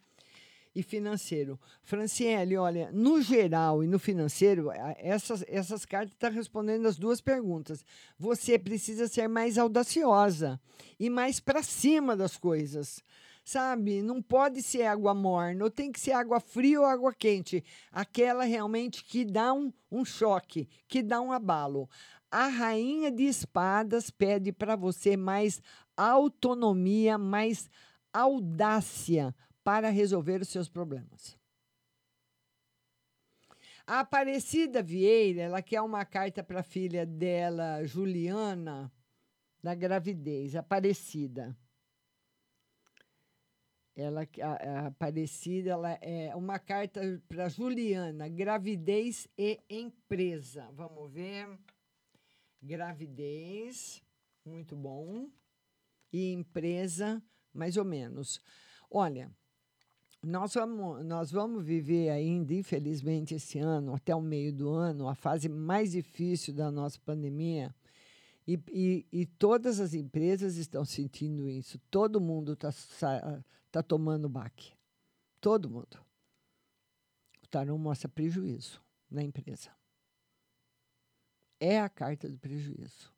e financeiro. Franciele, olha, no geral e no financeiro, essas, essas cartas estão respondendo as duas perguntas. Você precisa ser mais audaciosa e mais para cima das coisas. Sabe, não pode ser água morna, ou tem que ser água fria ou água quente. Aquela realmente que dá um, um choque, que dá um abalo. A rainha de espadas pede para você mais autonomia, mais audácia para resolver os seus problemas. A Aparecida Vieira, ela quer uma carta para a filha dela, Juliana, da gravidez. Aparecida. Ela, a, a Aparecida, ela é uma carta para Juliana, gravidez e empresa. Vamos ver. Gravidez, muito bom. E empresa, mais ou menos. Olha, nós vamos, nós vamos viver ainda, infelizmente, esse ano, até o meio do ano, a fase mais difícil da nossa pandemia. E, e, e todas as empresas estão sentindo isso. Todo mundo está tá tomando baque. Todo mundo. O tarô mostra prejuízo na empresa. É a carta do prejuízo.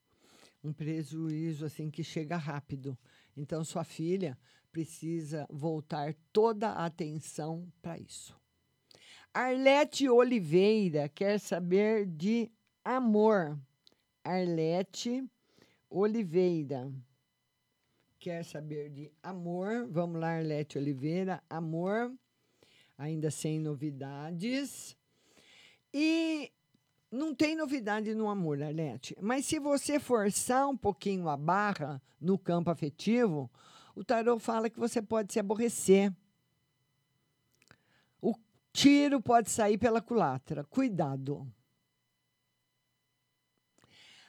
Um prejuízo assim que chega rápido. Então, sua filha precisa voltar toda a atenção para isso. Arlete Oliveira quer saber de amor. Arlete Oliveira quer saber de amor. Vamos lá, Arlete Oliveira. Amor, ainda sem novidades. E não tem novidade no amor, Arlete. Mas se você forçar um pouquinho a barra no campo afetivo, o tarô fala que você pode se aborrecer. O tiro pode sair pela culatra. Cuidado.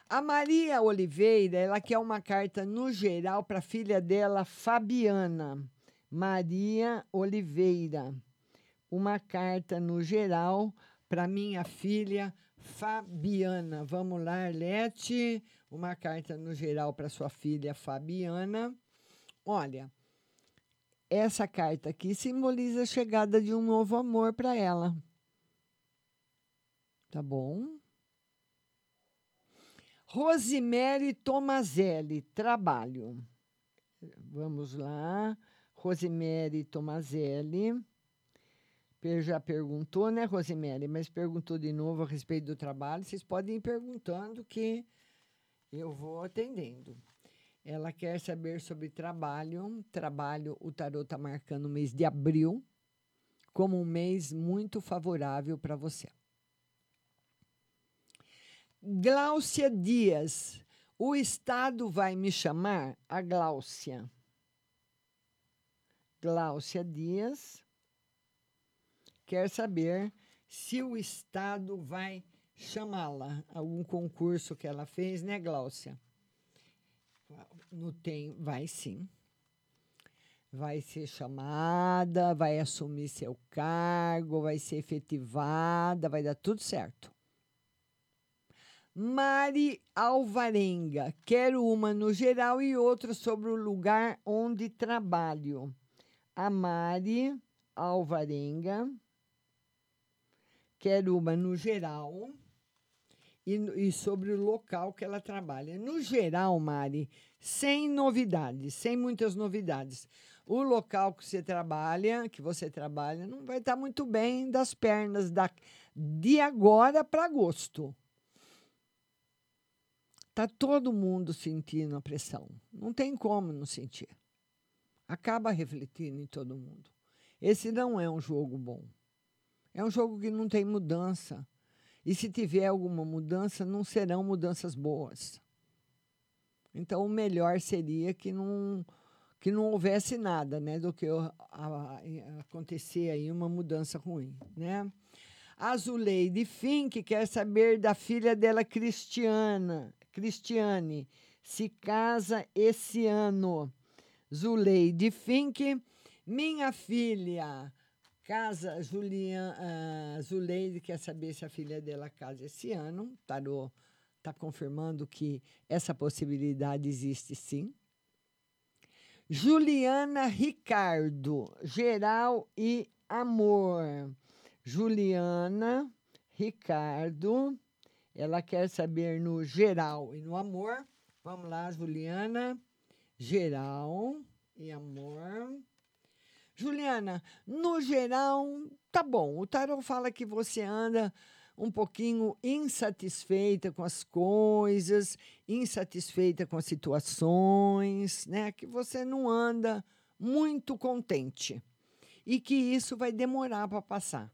A Maria Oliveira, ela quer uma carta no geral para a filha dela, Fabiana. Maria Oliveira. Uma carta no geral para minha filha Fabiana. Vamos lá, Arlete. Uma carta no geral para sua filha Fabiana. Olha, essa carta aqui simboliza a chegada de um novo amor para ela. Tá bom? Rosemary Tomazelli, trabalho. Vamos lá. Rosemary Tomazelli. Já perguntou, né, Rosemary? Mas perguntou de novo a respeito do trabalho. Vocês podem ir perguntando que eu vou atendendo. Ela quer saber sobre trabalho. Trabalho, o tarot está marcando o mês de abril como um mês muito favorável para você. Gláucia Dias. O Estado vai me chamar? A Gláucia. Gláucia Dias quer saber se o Estado vai chamá-la. Algum concurso que ela fez, né, Gláucia? No tem, vai sim. Vai ser chamada, vai assumir seu cargo, vai ser efetivada, vai dar tudo certo. Mari Alvarenga. Quero uma no geral e outra sobre o lugar onde trabalho. A Mari Alvarenga. Quero uma no geral e, e sobre o local que ela trabalha. No geral, Mari, sem novidades, sem muitas novidades. O local que você trabalha, que você trabalha, não vai estar muito bem das pernas da, de agora para agosto. Tá todo mundo sentindo a pressão. Não tem como não sentir. Acaba refletindo em todo mundo. Esse não é um jogo bom. É um jogo que não tem mudança. E se tiver alguma mudança, não serão mudanças boas. Então, o melhor seria que não, que não houvesse nada, né? Do que a, a, acontecer aí uma mudança ruim, né? A Zuleide Fink quer saber da filha dela, Cristiana, Cristiane, se casa esse ano. Zuleide Fink, minha filha, casa, Julian, uh, Zuleide quer saber se a filha dela casa esse ano. Tarô está confirmando que essa possibilidade existe sim. Juliana Ricardo, geral e amor. Juliana, Ricardo, ela quer saber no geral e no amor. Vamos lá, Juliana. Geral e amor. Juliana, no geral, tá bom. O tarot fala que você anda um pouquinho insatisfeita com as coisas, insatisfeita com as situações, né? Que você não anda muito contente e que isso vai demorar para passar.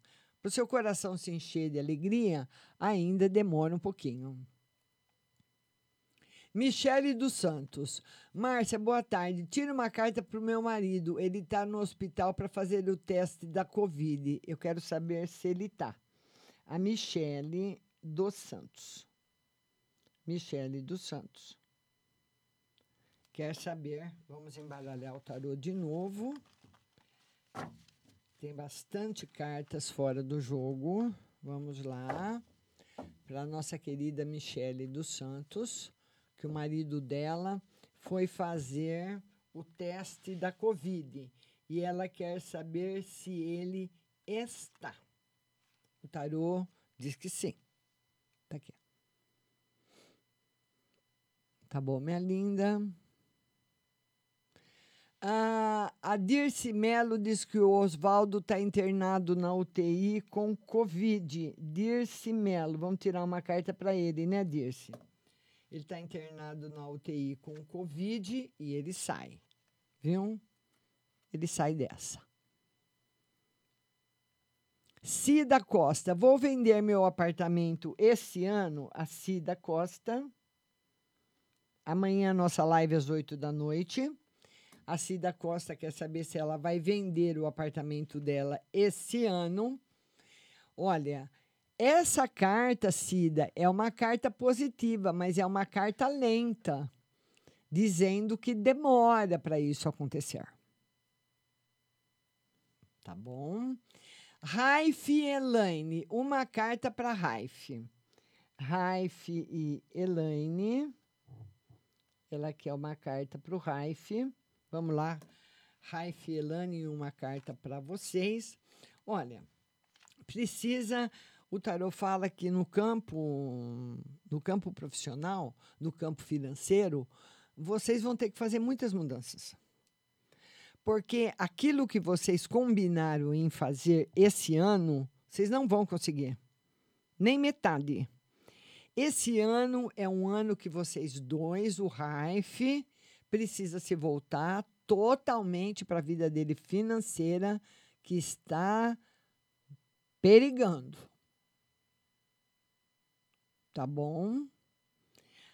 Para o seu coração se encher de alegria, ainda demora um pouquinho. Michele dos Santos. Márcia, boa tarde. Tira uma carta para o meu marido. Ele está no hospital para fazer o teste da Covid. Eu quero saber se ele está. A Michele dos Santos. Michele dos Santos. Quer saber? Vamos embaralhar o tarô de novo. Tem bastante cartas fora do jogo. Vamos lá. Para nossa querida Michele dos Santos que o marido dela foi fazer o teste da Covid e ela quer saber se ele está. O tarô diz que sim. Tá aqui. Tá bom, minha linda. Ah, a Dirce Melo diz que o Oswaldo está internado na UTI com Covid. Dirce Melo, vamos tirar uma carta para ele, né, Dirce? Ele está internado na UTI com Covid e ele sai. Viu? Ele sai dessa. Cida Costa, vou vender meu apartamento esse ano. A Cida Costa. Amanhã nossa live às 8 da noite. A Cida Costa quer saber se ela vai vender o apartamento dela esse ano. Olha, essa carta, Cida, é uma carta positiva, mas é uma carta lenta, dizendo que demora para isso acontecer. Tá bom? Raif e Elaine, uma carta para Raif. Raif e Elaine. Ela quer uma carta para o Raif. Vamos lá. Raif e Elaine, uma carta para vocês. Olha, precisa o tarot fala que no campo, no campo profissional, no campo financeiro, vocês vão ter que fazer muitas mudanças. Porque aquilo que vocês combinaram em fazer esse ano, vocês não vão conseguir. Nem metade. Esse ano é um ano que vocês dois, o Raif, precisa se voltar totalmente para a vida dele financeira, que está perigando tá bom?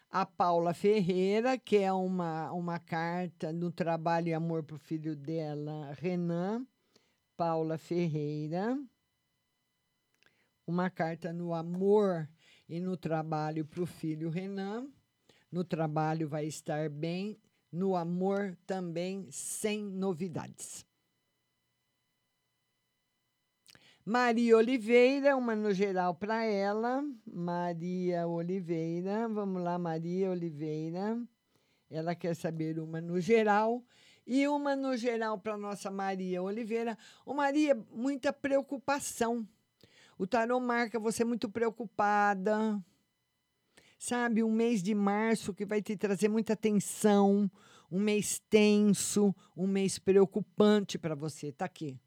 A Paula Ferreira, que é uma, uma carta no trabalho e amor para o filho dela, Renan. Paula Ferreira. Uma carta no amor e no trabalho para o filho Renan. No trabalho vai estar bem, no amor também sem novidades. Maria Oliveira, uma no geral para ela. Maria Oliveira, vamos lá, Maria Oliveira. Ela quer saber uma no geral. E uma no geral para nossa Maria Oliveira. Ô, Maria, muita preocupação. O tarô marca você muito preocupada. Sabe, um mês de março que vai te trazer muita tensão, um mês tenso, um mês preocupante para você. Tá aqui.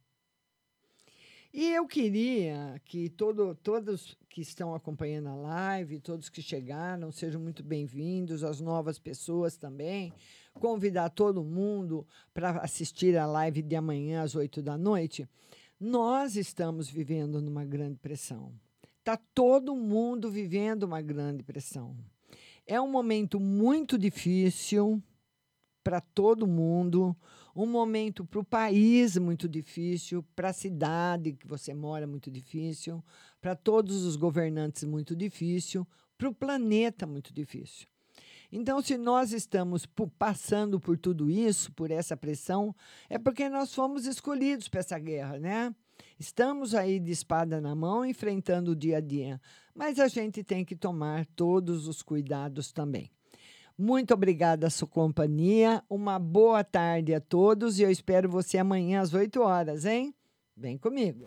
E eu queria que todo, todos que estão acompanhando a live, todos que chegaram, sejam muito bem-vindos, as novas pessoas também. Convidar todo mundo para assistir a live de amanhã às 8 da noite. Nós estamos vivendo numa grande pressão. Está todo mundo vivendo uma grande pressão. É um momento muito difícil para todo mundo um momento para o país muito difícil, para a cidade que você mora muito difícil, para todos os governantes muito difícil, para o planeta muito difícil. Então, se nós estamos passando por tudo isso, por essa pressão, é porque nós fomos escolhidos para essa guerra, né? Estamos aí de espada na mão, enfrentando o dia a dia, mas a gente tem que tomar todos os cuidados também. Muito obrigada a sua companhia. Uma boa tarde a todos e eu espero você amanhã às 8 horas, hein? Vem comigo.